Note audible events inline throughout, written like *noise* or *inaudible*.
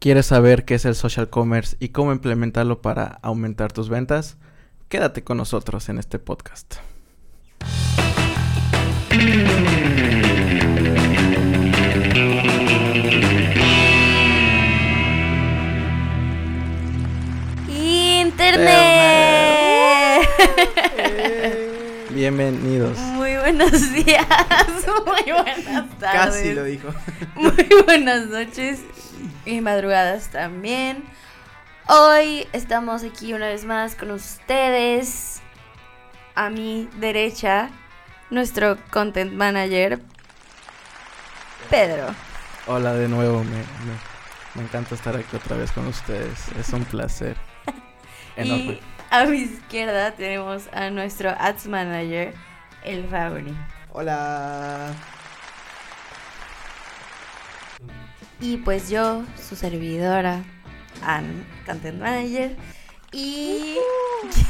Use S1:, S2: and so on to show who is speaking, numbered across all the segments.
S1: ¿Quieres saber qué es el social commerce y cómo implementarlo para aumentar tus ventas? Quédate con nosotros en este podcast.
S2: Internet.
S1: Bienvenidos.
S2: Buenos días, *laughs* muy buenas tardes.
S3: Casi lo dijo. *laughs*
S2: Muy buenas noches y madrugadas también. Hoy estamos aquí una vez más con ustedes. A mi derecha, nuestro content manager, Pedro.
S1: Hola de nuevo, me, me- me encanta estar aquí otra vez con ustedes. Es un placer. *laughs* Enorme.
S2: Y a mi izquierda tenemos a nuestro ads manager, el Fabri.
S3: Hola.
S2: Y pues yo, su servidora, Ann, Content Manager. Y.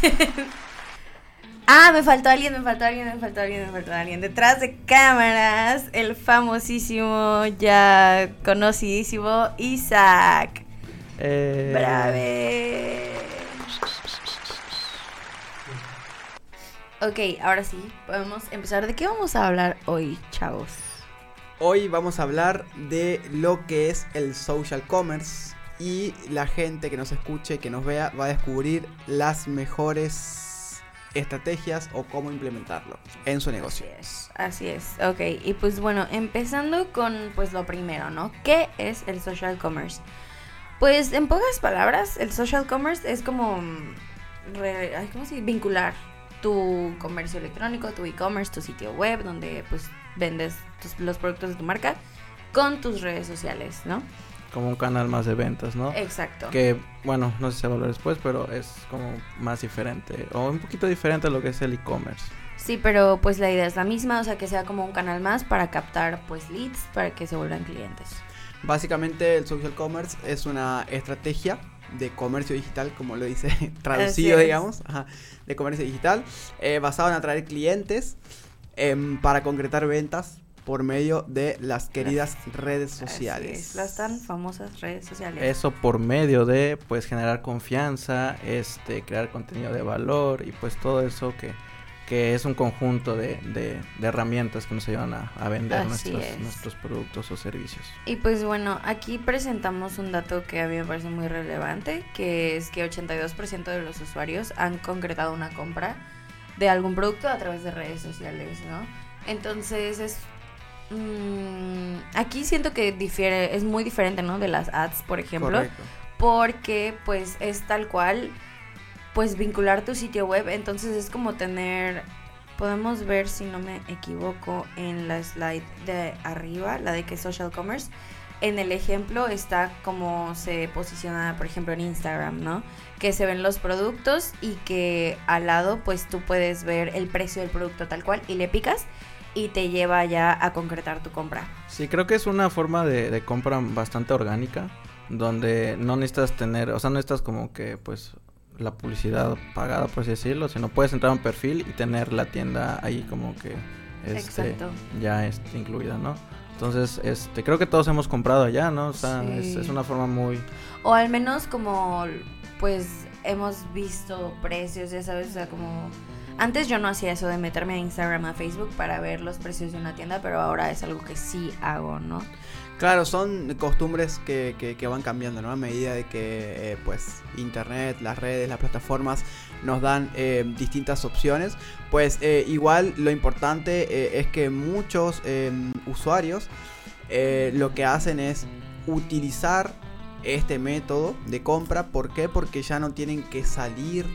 S2: *laughs* ah, me faltó alguien, me faltó alguien, me faltó alguien, me faltó alguien. Detrás de cámaras, el famosísimo, ya conocidísimo Isaac.
S1: Eh,
S2: ¡Brave! Ok, ahora sí, podemos empezar. ¿De qué vamos a hablar hoy, chavos?
S3: Hoy vamos a hablar de lo que es el social commerce y la gente que nos escuche, que nos vea, va a descubrir las mejores estrategias o cómo implementarlo en su negocio.
S2: Así es, así es. Ok, y pues bueno, empezando con pues lo primero, ¿no? ¿Qué es el social commerce? Pues en pocas palabras, el social commerce es como, mm, re- ¿cómo se dice? Vincular tu comercio electrónico, tu e-commerce, tu sitio web, donde pues vendes tus- los productos de tu marca con tus redes sociales, ¿no?
S1: Como un canal más de ventas, ¿no?
S2: Exacto.
S1: Que, bueno, no sé si se va a hablar después, pero es como más diferente. O un poquito diferente a lo que es el e-commerce.
S2: Sí, pero pues la idea es la misma, o sea, que sea como un canal más para captar pues leads, para que se vuelvan clientes.
S3: Básicamente el social commerce es una estrategia de comercio digital, como lo dice *laughs* traducido, digamos, ajá, de comercio digital, eh, basado en atraer clientes em, para concretar ventas por medio de las queridas redes
S2: Así
S3: sociales.
S2: es, las tan famosas redes sociales.
S1: Eso por medio de, pues, generar confianza, este, crear contenido de valor y pues todo eso que, que es un conjunto de, de- de herramientas que nos ayudan a, a vender nuestros,
S2: es.
S1: nuestros productos o servicios.
S2: Y pues bueno, aquí presentamos un dato que a mí me parece muy relevante, que es que 82% de los usuarios han concretado una compra de algún producto a través de redes sociales, ¿no? Entonces es... mm, aquí siento que difiere, es muy diferente, ¿no? De las ads, por ejemplo.
S3: Correcto.
S2: porque pues es tal cual pues vincular tu sitio web. Entonces es como tener podemos ver si no me equivoco en la slide de arriba la de que es social commerce en el ejemplo está como se posiciona por ejemplo en Instagram no que se ven los productos y que al lado pues tú puedes ver el precio del producto tal cual y le picas y te lleva ya a concretar tu compra.
S1: Sí, creo que es una forma de, compra bastante orgánica, donde no necesitas tener, o sea, no necesitas como que, pues, la publicidad pagada, por así decirlo, sino puedes entrar a un perfil y tener la tienda ahí como que, este, ya este, incluida, ¿no? Entonces, este, creo que todos hemos comprado allá, ¿no? O sea, es, es una forma muy...
S2: O al menos como, pues, hemos visto precios, ya sabes, o sea, como... Antes yo no hacía eso de meterme a Instagram, a Facebook para ver los precios de una tienda, pero ahora es algo que sí hago, ¿no?
S3: Claro, son costumbres que, que- que van cambiando, ¿no? A medida de que, eh, pues, internet, las redes, las plataformas nos dan eh, distintas opciones. Pues, eh, igual lo importante es que muchos usuarios lo que hacen es utilizar este método de compra. ¿Por qué? Porque ya no tienen que salir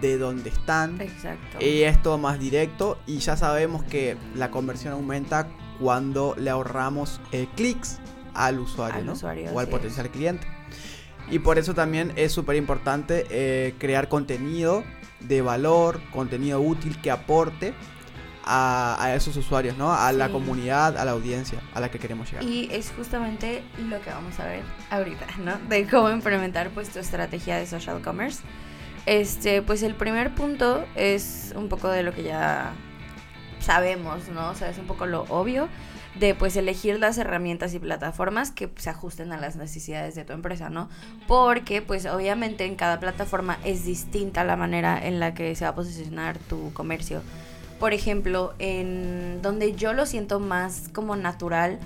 S3: de donde están.
S2: Exacto.
S3: Y es todo más directo y ya sabemos que la conversión aumenta cuando le ahorramos eh, clics al usuario,
S2: Al
S3: ¿no?
S2: usuario,
S3: o al potencial cliente. Y por eso también es súper importante eh, crear contenido de valor, contenido útil que aporte a, a esos usuarios, ¿no? A la comunidad, a la audiencia a la que queremos llegar.
S2: Y es justamente lo que vamos a ver ahorita, ¿no? De cómo implementar pues tu estrategia de social commerce. Este, pues el primer punto es un poco de lo que ya sabemos, ¿no? O sea, es un poco lo obvio. de pues elegir las herramientas y plataformas que se ajusten a las necesidades de tu empresa, ¿no? Porque pues obviamente en cada plataforma es distinta la manera en la que se va a posicionar tu comercio. Por ejemplo, en donde yo lo siento más como natural,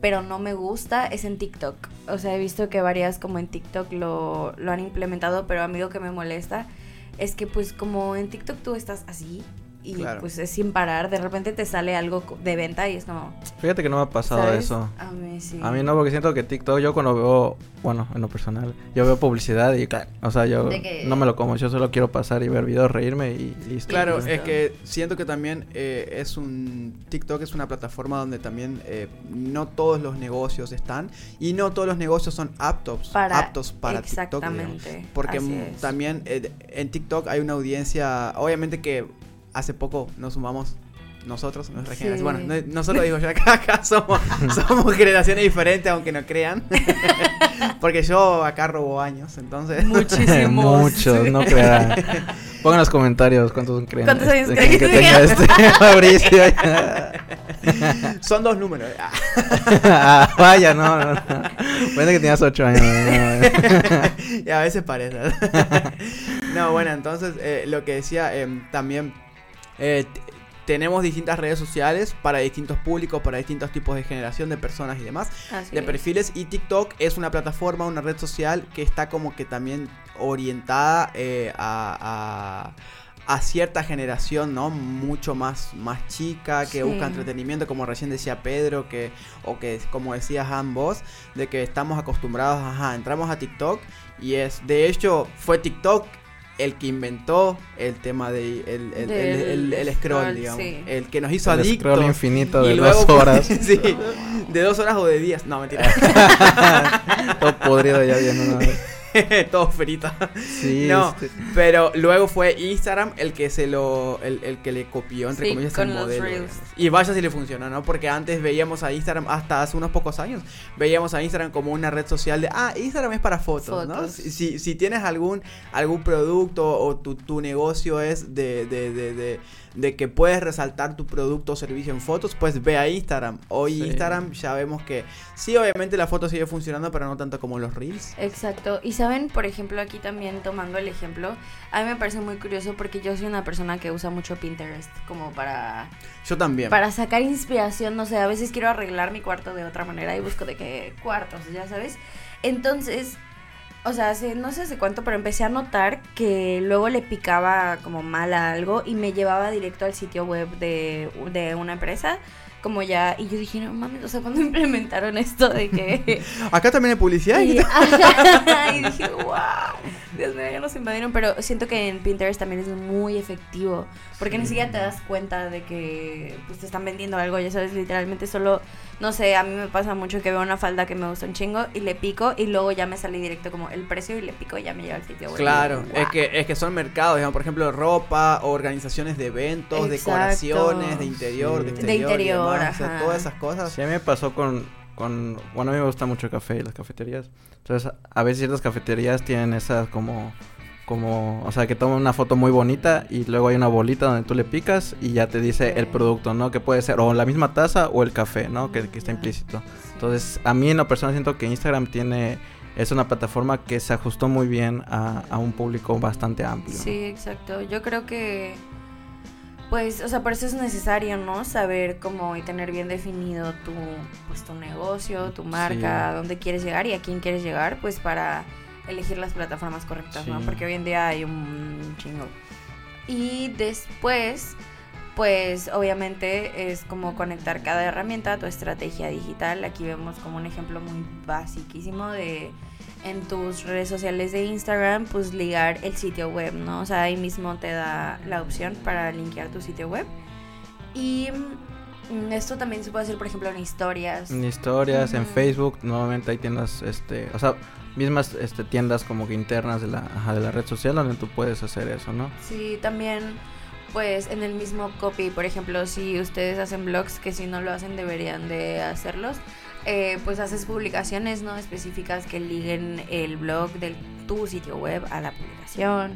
S2: pero no me gusta, es en TikTok. O sea, he visto que varias como en TikTok lo, lo han implementado, pero a mí lo que me molesta es que pues como en TikTok tú estás así y pues es sin parar, de repente te sale algo de venta y es como...
S1: Fíjate que no me ha pasado eso.
S2: A mí sí.
S1: A mí no, porque siento que TikTok yo cuando veo, bueno, en lo personal, yo veo publicidad y, o sea, yo no me lo como, yo solo quiero pasar y ver videos, reírme y listo.
S3: Claro, es que siento que también eh, es un... TikTok es una plataforma donde también eh, no todos los negocios están y no todos los negocios son aptos para, aptos para
S2: exactamente,
S3: TikTok. Porque también eh, en TikTok hay una audiencia, obviamente que hace poco nos sumamos nosotros, nuestra generación. Bueno, nosotros digo yo *laughs* acá, acá somos, *laughs* somos generaciones diferentes, aunque no crean. *laughs* Porque yo acá robo años, entonces.
S2: Muchísimos.
S1: Muchos, no crean. Pongan en los comentarios cuántos creen.
S2: ¿Cuántos años este, creen
S1: que, tenga este Mauricio?
S3: Son dos números.
S1: ah, vaya, no, no, no. Parece que tenías ocho años.
S3: y a veces parece. no, bueno, entonces eh, lo que decía eh, también eh, tenemos distintas redes sociales para distintos públicos, para distintos tipos de generación de personas y demás, de perfiles. Y TikTok es una plataforma, una red social que está como que también orientada eh, a, cierta generación, ¿no? Mucho más, más chica, que busca entretenimiento, como recién decía Pedro, que, o que como decía Han vos, de que estamos acostumbrados, ajá, entramos a TikTok y es, de hecho, fue TikTok el que inventó el tema de el, el, el, scroll, digamos. El que nos hizo adictos.
S1: El scroll infinito de dos horas. *laughs*
S3: sí, de dos horas o de días. No, mentira. *laughs*
S1: Todo podrido ya viendo. *laughs*
S3: todo frito. Sí, *laughs* no, este. pero luego fue Instagram el que se lo, el, que le copió entre comillas el modelo. Y vaya si le funcionó, ¿no? Porque antes veíamos a Instagram hasta hace unos pocos años, veíamos a Instagram como una red social de, ah, Instagram es para fotos, ¿no? Si, si, tienes algún, algún producto o tu, tu negocio es de, de, de de que puedes resaltar tu producto o servicio en fotos, pues ve a Instagram. Hoy Instagram ya vemos que sí, obviamente la foto sigue funcionando, pero no tanto como los reels.
S2: Exacto. Y saben, por ejemplo, aquí también tomando el ejemplo, a mí me parece muy curioso porque yo soy una persona que usa mucho Pinterest como para...
S3: Yo también.
S2: Para sacar inspiración, no sé, a veces quiero arreglar mi cuarto de otra manera y busco de qué cuartos, ya sabes. Entonces, o sea, hace, no sé hace cuánto, pero empecé a notar que luego le picaba como mal a algo y me llevaba directo al sitio web de, de una empresa como ya, y yo dije, no mames, o sea, cuando *laughs* implementaron esto de que...
S3: Acá también hay publicidad. *laughs*
S2: Y, dije, wow, *laughs* invadieron, pero siento que en Pinterest también es muy efectivo, porque ni siquiera te das cuenta de que pues, te están vendiendo algo, ya sabes, literalmente solo, no sé, a mí me pasa mucho que veo una falda que me gusta un chingo y le pico y luego ya me sale directo como el precio y le pico y ya me lleva al sitio web.
S3: Claro, es, que, es que son mercados, digamos, por ejemplo, ropa, organizaciones de eventos, decoraciones de interior, de exterior.
S2: De interior
S3: todas esas cosas.
S1: Sí, a mí me pasó con, con, bueno, a mí me gusta mucho el café y las cafeterías. Entonces, a veces ciertas cafeterías tienen esas como, como, o sea, que toman una foto muy bonita y luego hay una bolita donde tú le picas y ya te dice el producto, ¿no? Que puede ser o la misma taza o el café, ¿no? Que, que está implícito. Entonces, a mí en lo personal siento que Instagram tiene es una plataforma que se ajustó muy bien a, a, un público bastante amplio.
S2: Sí, exacto. Yo creo que pues, o sea, por eso es necesario, ¿no? Saber cómo y tener bien definido tu, pues, tu negocio, tu marca, a dónde quieres llegar y a quién quieres llegar, pues para elegir las plataformas correctas, ¿no? Porque hoy en día hay un chingo. Y después, pues obviamente es como conectar cada herramienta a tu estrategia digital. Aquí vemos como un ejemplo muy basiquísimo de en tus redes sociales de Instagram, pues ligar el sitio web, ¿no? O sea, ahí mismo te da la opción para linkear tu sitio web. Y mm, esto también se puede hacer, por ejemplo, en historias.
S1: En historias, en Facebook, nuevamente hay tiendas, este, o sea, mismas este, tiendas como que internas de la, de la red social donde tú puedes hacer eso, ¿no?
S2: Sí, también pues en el mismo copy, por ejemplo, si ustedes hacen blogs, que si no lo hacen deberían de hacerlos, eh, pues haces publicaciones no específicas que liguen el blog de tu sitio web a la publicación.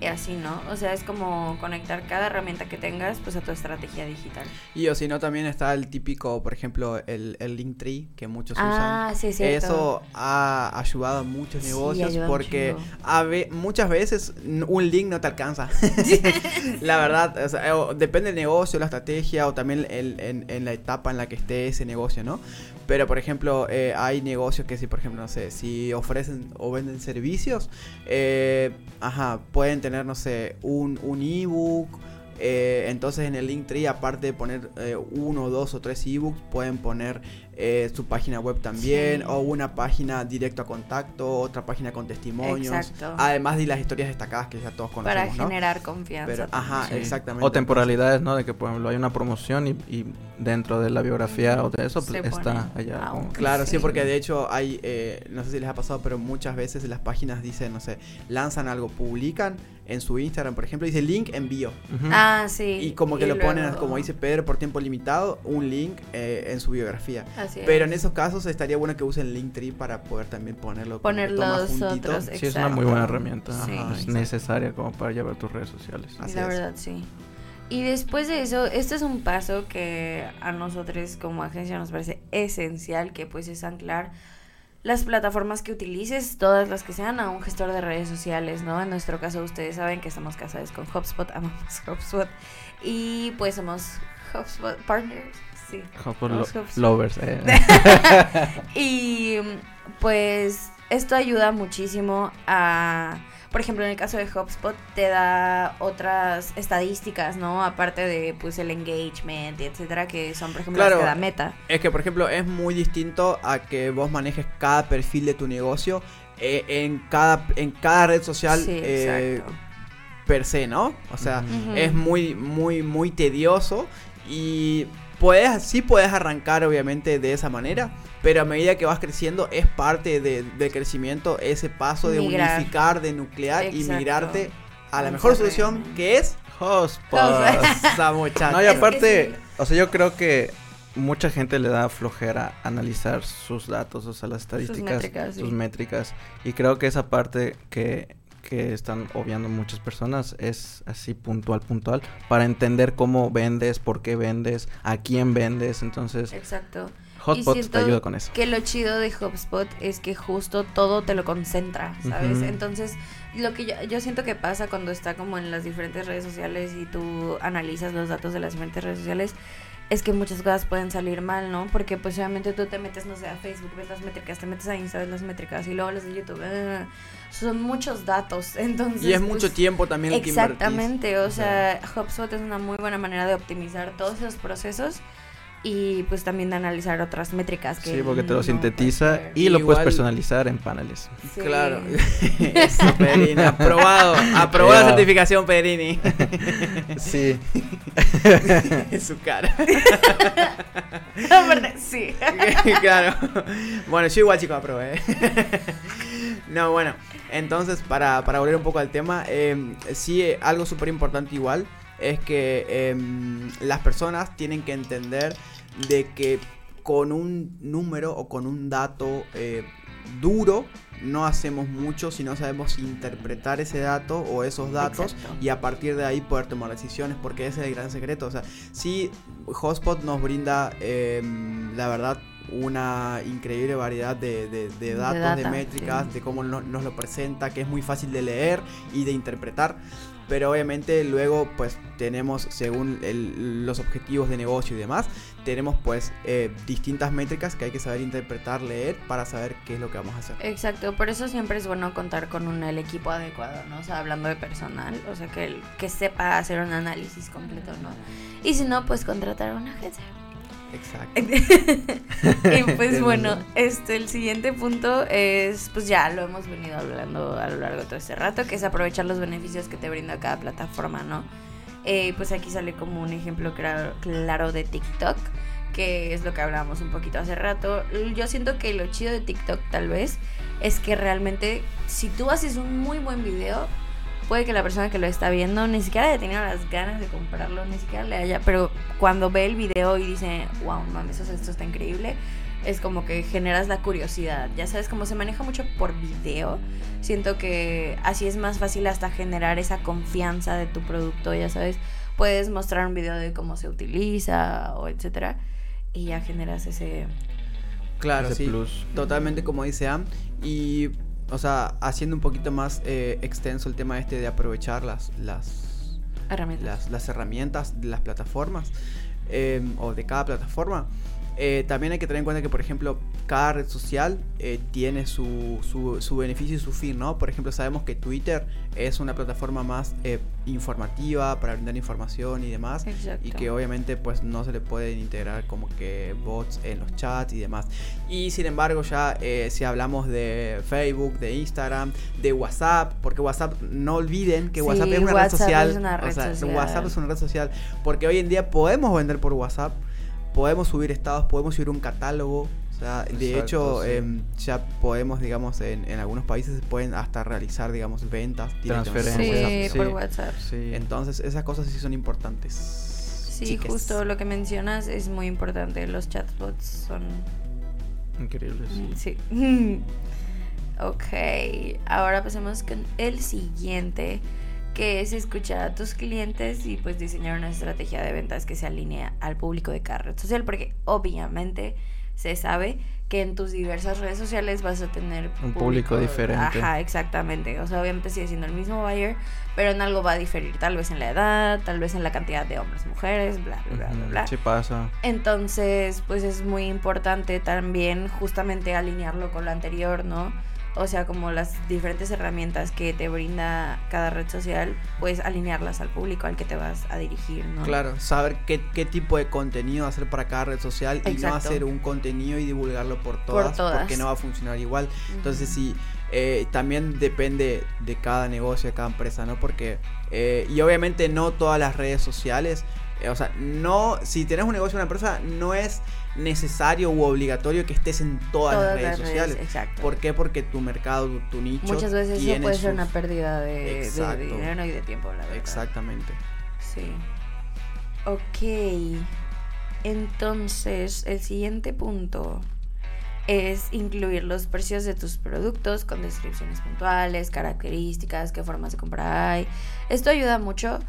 S2: Y así, ¿no? O sea, es como conectar cada herramienta que tengas pues a tu estrategia digital.
S3: Y o si no, también está el típico, por ejemplo, el, el Linktree que muchos
S2: ah,
S3: usan.
S2: Sí, sí,
S3: Eso ha ayudado a muchos
S2: Sí,
S3: negocios
S2: ayuda
S3: porque a ve- muchas veces un link no te alcanza. *laughs* *laughs* la verdad, o sea, o depende del negocio, la estrategia o también el- en, en la etapa en la que esté ese negocio, ¿no? Pero, por ejemplo, eh, hay negocios que si, por ejemplo, no sé, si ofrecen o venden servicios, eh, ajá, pueden tener, no sé, un, un ebook. eh, entonces en el Linktree, aparte de poner uno, dos o tres ebooks, pueden poner eh, su página web también,
S2: Sí.
S3: o una página directo a contacto, otra página con testimonios.
S2: Exacto.
S3: Además de las historias destacadas que ya todos conocemos,
S2: Para
S3: ¿no?
S2: generar confianza.
S3: Pero, ajá,
S1: Sí.
S3: exactamente.
S1: O temporalidades, ¿no? De que, por ejemplo, hay una promoción y, y dentro de la biografía o de eso, pues
S2: Se
S1: está allá. como
S3: Claro, sí,
S2: Sí.
S3: porque de hecho hay, eh, no sé si les ha pasado, pero muchas veces las páginas dicen, no sé, lanzan algo, publican en su Instagram, por ejemplo, dice link envío.
S2: Ah, sí.
S3: Y como que lo ponen, como dice Pedro, por tiempo limitado, un link eh, en su biografía.
S2: Así
S3: Pero en
S2: es.
S3: esos casos estaría bueno que usen Linktree para poder también ponerlo. como
S2: Poner
S3: que todo más
S2: los
S3: juntito.
S2: otros,
S1: Sí, es una muy buena herramienta.
S2: Sí.
S1: Ajá, es necesaria como para llevar tus redes sociales.
S3: Así
S2: la
S3: es.
S2: verdad, sí. Y después de eso, este es un paso que a nosotros como agencia nos parece esencial, que pues es anclar las plataformas que utilices, todas las que sean, a un gestor de redes sociales, ¿no? En nuestro caso, ustedes saben que estamos casados con HubSpot, amamos *laughs* HubSpot, y pues somos HubSpot partners, sí. Los
S1: lo- lovers. eh. *laughs* *laughs*
S2: Y pues esto ayuda muchísimo a, por ejemplo, en el caso de HubSpot te da otras estadísticas, ¿no? Aparte de pues el engagement y etcétera, que son por ejemplo
S3: Claro.
S2: las que da Meta.
S3: Es que, por ejemplo, es muy distinto a que vos manejes cada perfil de tu negocio eh, en, cada, en cada red social
S2: sí,
S3: eh, per se, ¿no? O sea, es muy, muy, muy tedioso y puedes, sí puedes arrancar obviamente de esa manera, pero a medida que vas creciendo es parte de- del crecimiento ese paso de
S2: Migrar.
S3: unificar, de nuclear y migrarte a la mejor solución que es
S1: Hotspot.
S3: esa muchacha.
S1: No, y aparte, o sea, yo creo que mucha gente le da flojera analizar sus datos, o sea, las estadísticas,
S2: métricas,
S1: sus
S2: sí.
S1: métricas. Y creo que esa parte que, que están obviando muchas personas es así puntual, puntual, para entender cómo vendes, por qué vendes, a quién vendes. Entonces,
S2: Exacto.
S1: Hotspot te ayuda con eso.
S2: Que lo chido de HubSpot es que justo todo te lo concentra, ¿sabes? Entonces, lo que yo, yo siento que pasa cuando está como en las diferentes redes sociales y tú analizas los datos de las diferentes redes sociales, es que muchas cosas pueden salir mal, ¿no? Porque pues obviamente tú te metes, no sé, a Facebook, ves las métricas, te metes a Insta, ves las métricas y luego las de YouTube. ah, son muchos datos, *laughs* entonces...
S3: Y es
S2: pues,
S3: mucho tiempo también el que.
S2: Exactamente, o sea, HubSpot es una muy buena manera de optimizar todos esos procesos y pues también de analizar otras métricas que
S1: Sí, porque te lo
S2: no
S1: sintetiza y lo puedes personalizar en paneles.
S2: Sí.
S3: Claro. Eso, *laughs* Pedrini. Aprobado. Aprobada la certificación, Pedrini. *laughs*
S1: Sí. *laughs*
S3: en su cara.
S2: Sí.
S3: claro. Bueno, yo igual, chicos, aprobé. no, bueno. Entonces, para, para volver un poco al tema, eh, sí, eh, algo súper importante igual es que em, las personas tienen que entender de que con un número o con un dato eh, duro no hacemos mucho si no sabemos interpretar ese dato o esos datos
S2: Exacto.
S3: y a partir de ahí poder tomar decisiones porque ese es el gran secreto. O sea, sí, Hotspot nos brinda, em, la verdad, una increíble variedad de, de- de
S2: De
S3: datos, de,
S2: data,
S3: métricas,
S2: sí.
S3: de cómo no- nos lo presenta, que es muy fácil de leer y de interpretar. Pero obviamente luego pues tenemos, según el- los objetivos de negocio y demás, tenemos pues eh, distintas métricas que hay que saber interpretar, leer para saber qué es lo que vamos a hacer.
S2: Exacto, por eso siempre es bueno contar con un, el equipo adecuado, ¿no? O sea, hablando de personal, o sea, que, que sepa hacer un análisis completo, ¿no? Y si no, pues contratar a una agencia.
S3: Exacto. *laughs*
S2: y pues bueno, este el siguiente punto es, pues ya lo hemos venido hablando a lo largo de todo este rato, que es aprovechar los beneficios que te brinda cada plataforma, ¿no? Eh, pues aquí sale como un ejemplo claro, claro de TikTok, que es lo que hablábamos un poquito hace rato. Yo siento que lo chido de TikTok tal vez es que realmente si tú haces un muy buen video, puede que la persona que lo está viendo ni siquiera haya tenido las ganas de comprarlo, ni siquiera le haya, pero cuando ve el video y dice, wow, mames, esto está increíble, es como que generas la curiosidad. Ya sabes, como se maneja mucho por video, siento que así es más fácil hasta generar esa confianza de tu producto, ya sabes. Puedes mostrar un video de cómo se utiliza o etcétera y ya generas ese
S3: Claro,
S1: ese
S3: sí.
S1: plus.
S3: Totalmente como dice Am. Y, o sea, haciendo un poquito más eh, extenso el tema este de aprovechar las, las,
S2: herramienta.
S3: las, las herramientas de las plataformas eh, o de cada plataforma. Eh, también hay que tener en cuenta que, por ejemplo, cada red social eh, tiene su, su, su beneficio y su fin, ¿no? Por ejemplo, sabemos que Twitter es una plataforma más eh, informativa para brindar información y demás.
S2: Exacto.
S3: Y que obviamente pues no se le pueden integrar como que bots en los chats y demás. Y sin embargo ya si hablamos de Facebook, de Instagram, de WhatsApp, porque WhatsApp, no olviden que
S2: Sí,
S3: WhatsApp es una
S2: WhatsApp
S3: red social.
S2: es una red
S3: o sea,
S2: social.
S3: WhatsApp es una red social. Porque hoy en día podemos vender por WhatsApp, podemos subir estados, podemos subir un catálogo. O sea, de hecho,
S1: sí.
S3: em, ya podemos, digamos, en, en algunos países pueden hasta realizar, digamos, ventas
S1: Transferencias.
S2: Sí,
S3: WhatsApp.
S2: por WhatsApp.
S1: Sí.
S3: Entonces, esas cosas sí son importantes.
S2: Sí,
S3: chiques.
S2: justo lo que mencionas es muy importante. Los chatbots son
S1: Increíble, sí.
S2: Sí. *laughs* ok, ahora pasemos con el siguiente, que es escuchar a tus clientes y pues diseñar una estrategia de ventas que se alinee al público de cada red social, porque obviamente se sabe que en tus diversas redes sociales vas a tener
S1: Un público diferente.
S2: Ajá, exactamente. O sea, obviamente sigue siendo el mismo buyer, pero en algo va a diferir, tal vez en la edad, tal vez en la cantidad de hombres, mujeres, bla, bla, bla, bla.
S1: Sí pasa.
S2: Entonces, pues es muy importante también justamente alinearlo con lo anterior, ¿no? O sea, como las diferentes herramientas que te brinda cada red social, pues alinearlas al público al que te vas a dirigir, ¿no?
S3: Claro, saber qué, qué tipo de contenido hacer para cada red social y no hacer un contenido y divulgarlo por todas,
S2: todas.
S3: porque no va a funcionar igual. Entonces sí, eh, también depende de cada negocio, de cada empresa, ¿no? Porque, eh, y obviamente no todas las redes sociales, o sea, no, si tenés un negocio, una empresa, no es necesario u obligatorio que estés en todas, las redes sociales.
S2: exacto.
S3: ¿Por qué? Porque tu mercado, tu, tu nicho.
S2: Muchas veces eso puede ser una pérdida de, de dinero y de tiempo, la verdad.
S3: Exactamente.
S2: Sí. Ok. Entonces, el siguiente punto es incluir los precios de tus productos con descripciones puntuales, características, qué formas de compra hay. Esto ayuda mucho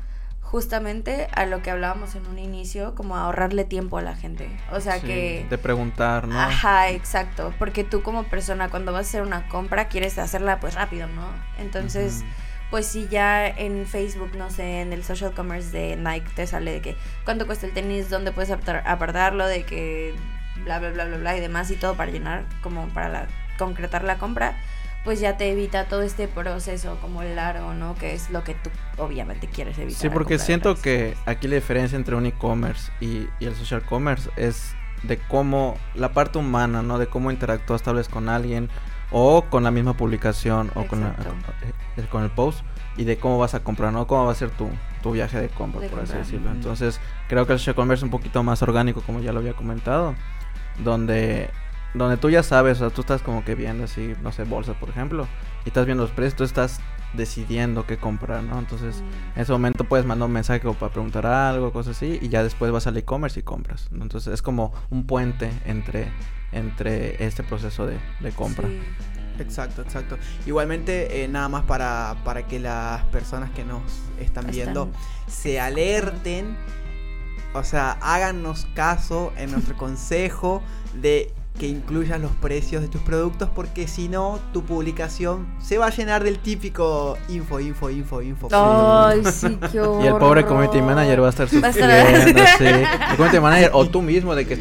S2: justamente a lo que hablábamos en un inicio, como ahorrarle tiempo a la gente. O sea
S1: Sí,
S2: que...
S1: De preguntar, ¿no?
S2: Ajá, exacto. Porque tú como persona cuando vas a hacer una compra quieres hacerla pues rápido, ¿no? Entonces, pues si ya en Facebook, no sé, en el social commerce de Nike te sale de que cuánto cuesta el tenis, dónde puedes apar- apartarlo, de que bla, bla, bla, bla, bla y demás y todo para llenar, como para la- concretar la compra, pues ya te evita todo este proceso como largo, ¿no? Que es lo que tú obviamente quieres evitar.
S1: Sí, porque siento que aquí la diferencia entre un e-commerce y, y el social commerce es de cómo la parte humana, ¿no? De cómo interactúas tal vez con alguien o con la misma publicación o con, la- eh, con el post y de cómo vas a comprar, ¿no? Cómo va a ser tu, tu viaje de compra,
S2: De
S1: por así decirlo. Entonces, creo que el social commerce es un poquito más orgánico, como ya lo había comentado, donde donde tú ya sabes, o sea, tú estás como que viendo así, no sé, bolsas, por ejemplo, y estás viendo los precios, tú estás decidiendo qué comprar, ¿no? Entonces,
S2: Mm.
S1: en ese momento puedes mandar un mensaje como para preguntar algo, cosas así, y ya después vas al e-commerce y compras. ¿no? Entonces es como un puente entre, entre este proceso de, de compra.
S2: Sí.
S3: Exacto, exacto. Igualmente, eh, nada más para, para que las personas que nos están
S2: Están-
S3: viendo se alerten, o sea, háganos caso en nuestro *laughs* consejo de que incluyas los precios de tus productos porque si no, tu publicación se va a llenar del típico info, info, info, info.
S2: Ay, sí, *laughs* qué
S1: Y el pobre community
S2: horror.
S1: manager va a estar
S2: Va a estar-
S1: sufriendo, sí. El community manager, o tú mismo, de que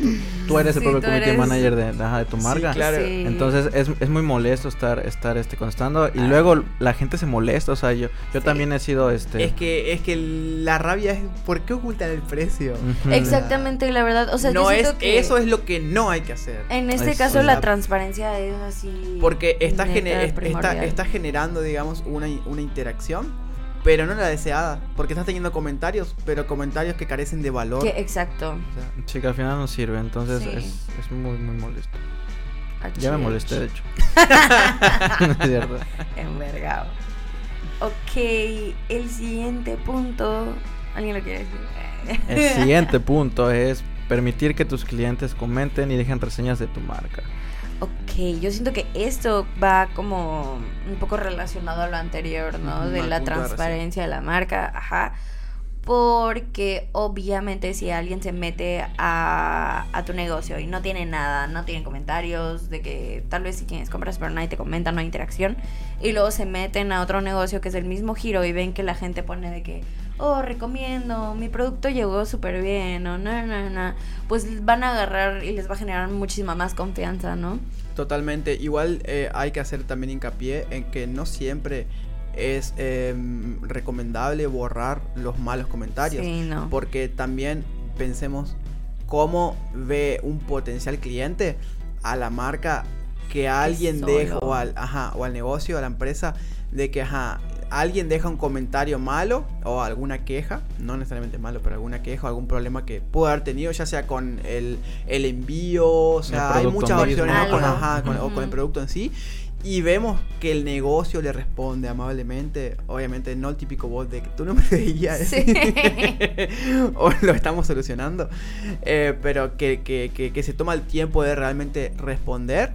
S1: tú, eres el propio community
S2: eres-
S1: manager de, de- tu
S3: Sí,
S1: marca.
S3: claro.
S2: Sí.
S1: Entonces es, es muy molesto estar, estar este, contestando. Y
S2: Ah.
S1: luego la gente se molesta. O sea, yo, yo
S2: Sí.
S1: también he sido este.
S3: Es que, es que la rabia es ¿por qué ocultan el precio?
S2: Exactamente, la verdad. O sea, yo
S3: no es,
S2: que
S3: eso es lo que no hay que hacer.
S2: en este
S1: Es-
S2: caso
S1: o
S2: la transparencia es así.
S3: Porque está, gener- est- está, está generando, digamos, una, una interacción, pero no la deseada. Porque estás teniendo comentarios, pero comentarios que carecen de valor.
S2: Que- exacto.
S3: O sea,
S1: Sí, que al final no sirve. Entonces
S2: Sí.
S1: es, es muy, muy molesto.
S2: Al
S1: Ya me molesté, de hecho. *laughs* *laughs* es cierto.
S2: Envergado. Ok, el siguiente punto. ¿Alguien lo quiere decir?
S1: El siguiente *laughs* punto es permitir que tus clientes comenten y dejen reseñas de tu marca.
S2: Ok, yo siento que esto va como un poco relacionado a lo anterior, ¿no? De la transparencia de la marca, ajá. Porque obviamente si alguien se mete a, a tu negocio y no tiene nada, no tiene comentarios, de que tal vez si tienes compras pero nadie te comenta, no hay interacción, y luego se meten a otro negocio que es el mismo giro y ven que la gente pone de que, oh, recomiendo, mi producto llegó súper bien, o no, no, no, pues van a agarrar y les va a generar muchísima más confianza, ¿no?
S3: Totalmente. Igual eh, hay que hacer también hincapié en que no siempre es em, recomendable borrar los malos comentarios.
S2: Sí, no.
S3: Porque también pensemos cómo ve un potencial cliente a la marca que alguien deja o al, ajá, o al negocio, a la empresa, de que ajá, alguien deja un comentario malo o alguna queja, no necesariamente malo, pero alguna queja o algún problema que pudo haber tenido, ya sea con el, el envío, o sea, hay muchas opciones ¿no? con,
S2: Algo.
S3: ajá, con- o con el producto en sí. Y vemos que el negocio le responde amablemente, obviamente no el típico bot de que tú no me *laughs* veías
S2: Sí. *laughs*
S3: o lo estamos solucionando, eh, pero que, que- que- que se toma el tiempo de realmente responder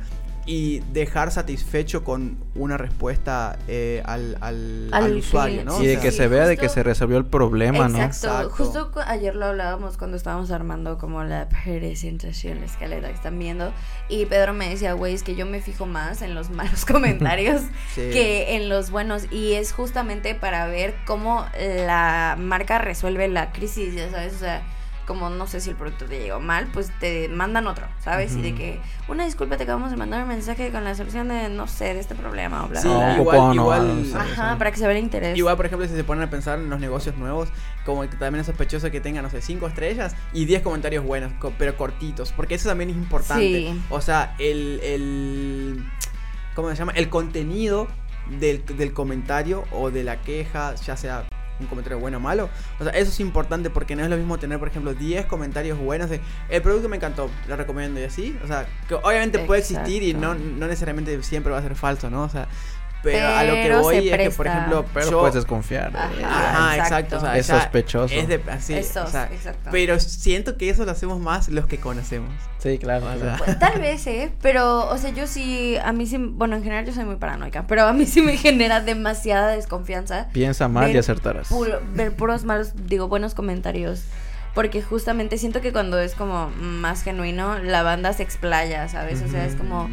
S3: y dejar satisfecho con una respuesta eh, al, al-
S2: Al
S3: al usuario. ¿no?
S1: y
S3: O
S1: de
S3: sea,
S1: que
S2: sí,
S1: se vea de que se resolvió el problema, ¿no?
S2: Exacto.
S3: Exacto.
S2: Justo ayer lo hablábamos cuando estábamos armando como la presentación, la escaleta que están viendo. Y Pedro me decía, güey, es que yo me fijo más en los *laughs* malos comentarios *laughs*
S3: sí.
S2: que en los buenos. Y es justamente para ver cómo la marca resuelve la crisis, ya sabes, o sea. Como no sé si el producto te llegó mal, pues te mandan otro, ¿sabes? Y de que, una disculpa, te acabamos de mandar un mensaje con la solución de, no sé, de este problema o bla,
S3: Sí,
S2: bla,
S3: igual-
S1: o
S3: igual-
S1: no
S2: Ajá, para que se vea el interés.
S3: Igual, por ejemplo, si se ponen a pensar en los negocios nuevos, como que también es sospechoso que tengan, no sé, 5 estrellas y 10 comentarios buenos, pero cortitos, porque eso también es importante.
S2: Sí.
S3: O sea, el, el. ¿Cómo se llama? El contenido del, del comentario o de la queja, ya sea un comentario bueno o malo. O sea, eso es importante porque no es lo mismo tener, por ejemplo, 10 comentarios buenos de el producto me encantó, lo recomiendo y así. O sea, que obviamente puede existir y no, no necesariamente siempre va a ser falso, ¿no? O sea, pero, a lo que
S2: Pero
S3: voy es que, por ejemplo,
S1: Pero
S3: yo-
S1: puedes desconfiar. de
S2: Ajá.
S3: Ajá,
S2: exacto.
S3: exacto. o sea,
S1: Es sospechoso.
S3: Es de, así, o sea,
S2: exacto.
S3: pero siento que eso lo hacemos más los que conocemos.
S1: Sí, claro.
S3: O sea,
S1: claro.
S2: Pues, tal vez, ¿eh? Pero, o sea, yo sí, a mí sí, bueno, en general yo soy muy paranoica, pero a mí sí me *laughs* genera demasiada desconfianza
S1: Piensa mal y
S2: ver
S1: acertarás.
S2: puro- ver puros malos, digo, buenos comentarios. Porque justamente siento que cuando es como más genuino, la banda se explaya, ¿sabes? O sea, es como...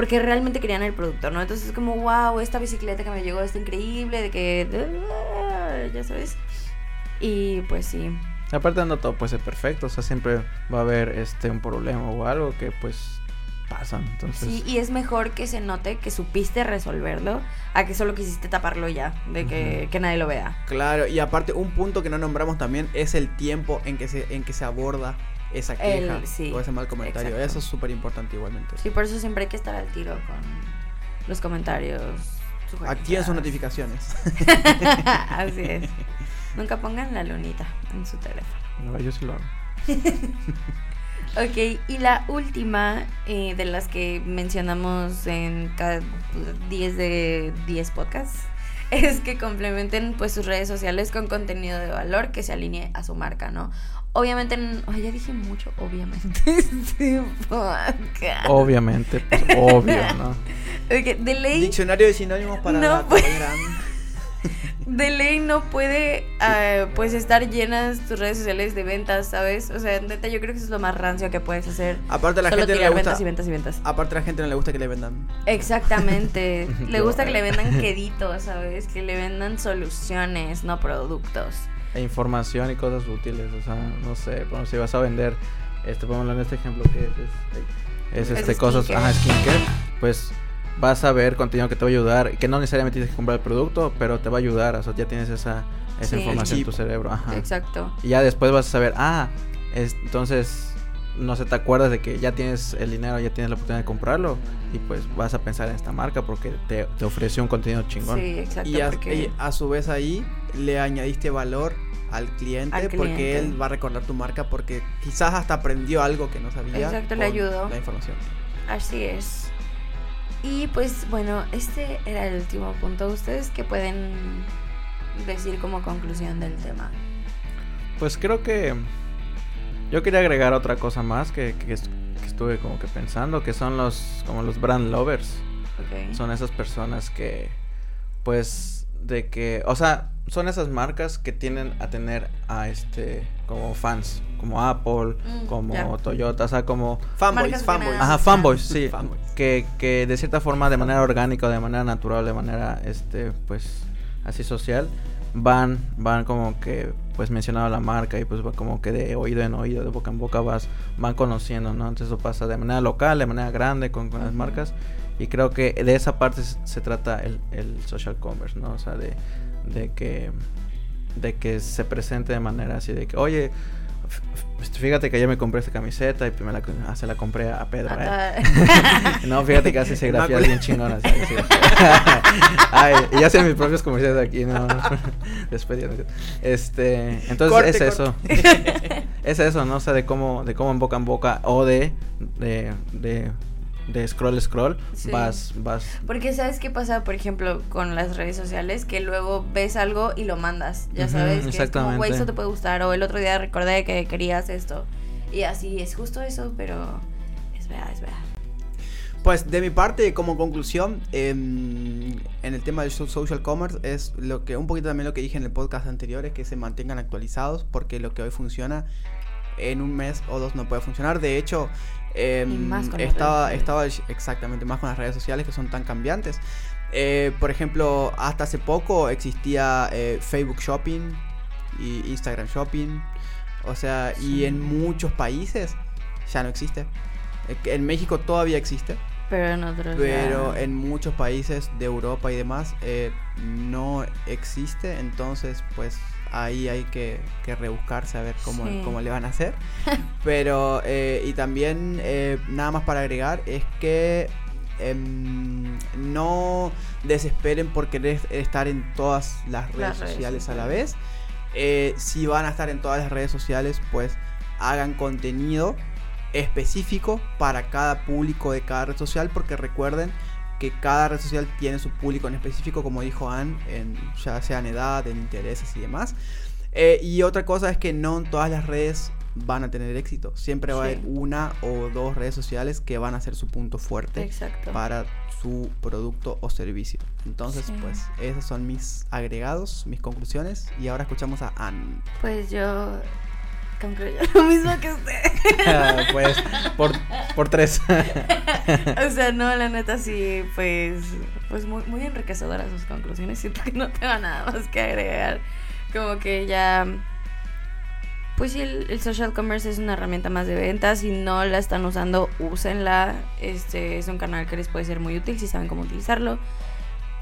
S2: Porque realmente querían el producto, ¿no? Entonces es como, wow, esta bicicleta que me llegó está increíble, de que... Ya sabes. Y pues sí.
S1: Aparte no todo puede ser perfecto, o sea, siempre va a haber este un problema o algo que pues pasan, entonces
S2: Sí, y es mejor que se note que supiste resolverlo a que solo quisiste taparlo ya, de que, que nadie lo vea.
S3: Claro, y aparte un punto que no nombramos también es el tiempo en que se, en que se aborda esa
S2: El-
S3: queja
S2: sí,
S3: o ese mal comentario.
S2: exacto.
S3: Eso es súper importante igualmente.
S2: Sí, por eso siempre hay que estar al tiro con los comentarios.
S3: Activen sus notificaciones. *laughs*
S2: Así es. *laughs* Nunca pongan la lunita en su teléfono.
S1: no, yo sí lo hago. *laughs*
S2: Ok, y la última eh, de las que mencionamos en cada 10 de 10 podcasts *laughs* es que complementen pues sus redes sociales con contenido de valor que se alinee a su marca, ¿no? Obviamente, ay, ya dije mucho, obviamente. *laughs* podcast.
S1: Obviamente, pues obvio, ¿no? *laughs*
S2: Ok, de ley
S3: Diccionario de sinónimos para
S2: No,
S3: la
S2: pues. De ley no puede ah, pues estar llenas tus redes sociales de ventas, ¿sabes? O sea, neta, yo creo que eso es lo más rancio que puedes hacer.
S3: Aparte a la
S2: Solo
S3: gente no le gusta.
S2: ventas y ventas y ventas.
S3: Aparte a la gente no le gusta que le vendan.
S2: Exactamente. *laughs* le gusta que le vendan *laughs* queditos, ¿sabes? Que le vendan soluciones, no productos.
S1: E información y cosas útiles, o sea, no sé, bueno, si vas a vender, este, en este ejemplo que es, es,
S2: Es
S1: este, cosas,
S2: skincare.
S1: ajá, skincare, pues vas a ver contenido que te va a ayudar, que no necesariamente tienes que comprar el producto, pero te va a ayudar, o sea, ya tienes esa, esa
S2: Sí.
S1: información en tu cerebro, ajá.
S2: Exacto.
S1: Y ya después vas a saber, ah, es- entonces no se te acuerdas de que ya tienes el dinero, ya tienes la oportunidad de comprarlo y pues vas a pensar en esta marca porque te, te ofreció un contenido chingón.
S2: Sí, exacto.
S3: Y a,
S2: porque...
S3: y a su vez ahí le añadiste valor al cliente,
S2: Al
S3: porque
S2: cliente.
S3: él va a recordar tu marca porque quizás hasta aprendió algo que no sabía.
S2: Exacto, le ayudó.
S3: La información.
S2: Así es. Y pues bueno, este era el último punto. ¿Ustedes qué pueden decir como conclusión del tema?
S1: Pues creo que yo quería agregar otra cosa más que, que, que estuve como que pensando, que son los como los brand lovers.
S2: Ok.
S1: Son esas personas que pues de que, o sea, son esas marcas que tienden a tener a este como fans, como Apple,
S2: Mm,
S1: como. Toyota, o sea, como
S3: Fanboys, fanboys.
S1: Ajá, fanboys, sí.
S3: Fanboys.
S1: Que, que de cierta forma, de manera orgánica, de manera natural, de manera, este, pues, así social, van, van como que, pues, mencionando la marca y pues va como que de oído en oído, de boca en boca vas, van conociendo, ¿no? Entonces eso pasa de manera local, de manera grande con, con las marcas y creo que de esa parte se, trata el, el social commerce, ¿no? O sea, de, de que, de que se presente de manera así, de que, oye, fíjate que ayer me compré esta camiseta y primero la, ah, se la compré a Pedro, ¿eh? *laughs* No, fíjate que hace *laughs* serigrafías
S3: Mácula.
S1: bien chingonas. ¿sabes? Sí. *laughs* Ay, y hacen mis propios comerciales aquí, ¿no? Despedido. Este, entonces
S3: Corte,
S1: es
S3: corte.
S1: eso. es eso, ¿no? O sea, de cómo, de cómo en boca en boca o de, de, de, de scroll scroll
S2: Sí.
S1: vas, vas.
S2: Porque sabes qué pasa, por ejemplo, con las redes sociales, que luego ves algo y lo mandas, ya sabes, que es como, güey, eso te puede gustar, o el otro día recordé que querías esto. Y así, es justo eso, pero es verdad, es verdad.
S3: Pues de mi parte, como conclusión, em, en el tema del so- social commerce es lo que un poquito también lo que dije en el podcast anterior es que se mantengan actualizados porque lo que hoy funciona en un mes o dos no puede funcionar. De hecho,
S2: Y más con las
S3: estaba,
S2: redes
S3: estaba exactamente más con las redes sociales que son tan cambiantes. Eh, por ejemplo, hasta hace poco existía eh, Facebook Shopping y Instagram Shopping. O sea, y en muchos países ya no existe. Eh, En México todavía existe.
S2: Pero en otros
S3: Pero
S2: ya-
S3: en muchos países de Europa y demás eh, no existe, entonces pues ahí hay que, que rebuscarse a ver cómo,
S2: Sí.
S3: cómo le van a hacer. *laughs* Pero, eh, y también eh, nada más para agregar es que em, no desesperen por querer estar en todas las redes,
S2: Las redes
S3: sociales a la vez. Eh, si van a estar en todas las redes sociales, pues hagan contenido específico para cada público de cada red social, porque recuerden que cada red social tiene su público en específico, como dijo Ann, en, ya sea en edad, en intereses y demás. Eh, y otra cosa es que no en todas las redes van a tener éxito. Siempre va a haber una o dos redes sociales que van a ser su punto fuerte
S2: Exacto.
S3: para su producto o servicio. Entonces,
S2: Sí.
S3: pues, esos son mis agregados, mis conclusiones. Y ahora escuchamos a Ann.
S2: Pues yo concluyo *laughs* lo mismo que usted.
S1: pues, por, por tres. *laughs*
S2: o sea, no, la neta sí, pues, pues muy, muy enriquecedoras sus conclusiones. Siento que no tengo nada más que agregar. Como que ya, pues sí, el, el social commerce es una herramienta más de venta. Si no la están usando, úsenla. Este es un canal que les puede ser muy útil si saben cómo utilizarlo.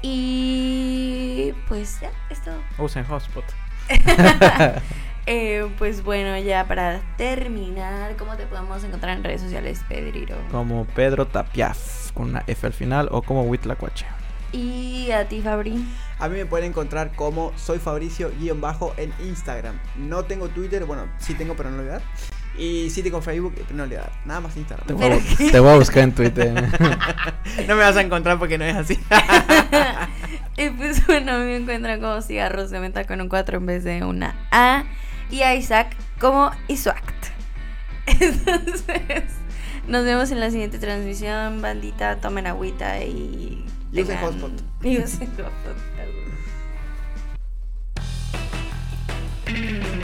S2: Y pues ya, es todo.
S1: Usen hotspot. *laughs*
S2: Eh, pues bueno, ya para terminar, ¿cómo te podemos encontrar en redes sociales, Pedrito?
S1: Como Pedro Tapiaf, con una F al final, o como Huitlacuache.
S2: Y a ti, Fabri.
S3: A mí me pueden encontrar como soy Fabricio guion bajo en Instagram. No tengo Twitter, bueno, sí tengo, pero no lo voy a dar. Y sí tengo Facebook, pero no le voy a dar. Nada más
S1: Te
S3: Instagram.
S1: voy, a, te voy a buscar en Twitter. *laughs*
S3: No me vas a encontrar porque no es así. *laughs*
S2: y pues bueno, me encuentran como cigarros de menta con un 4 en vez de una A. Y a Isaac como Isuact. *laughs* Entonces, nos vemos en la siguiente transmisión, bandita. Tomen agüita y.
S3: Usen hotspot. *laughs*
S2: Y usen hotspot. *laughs*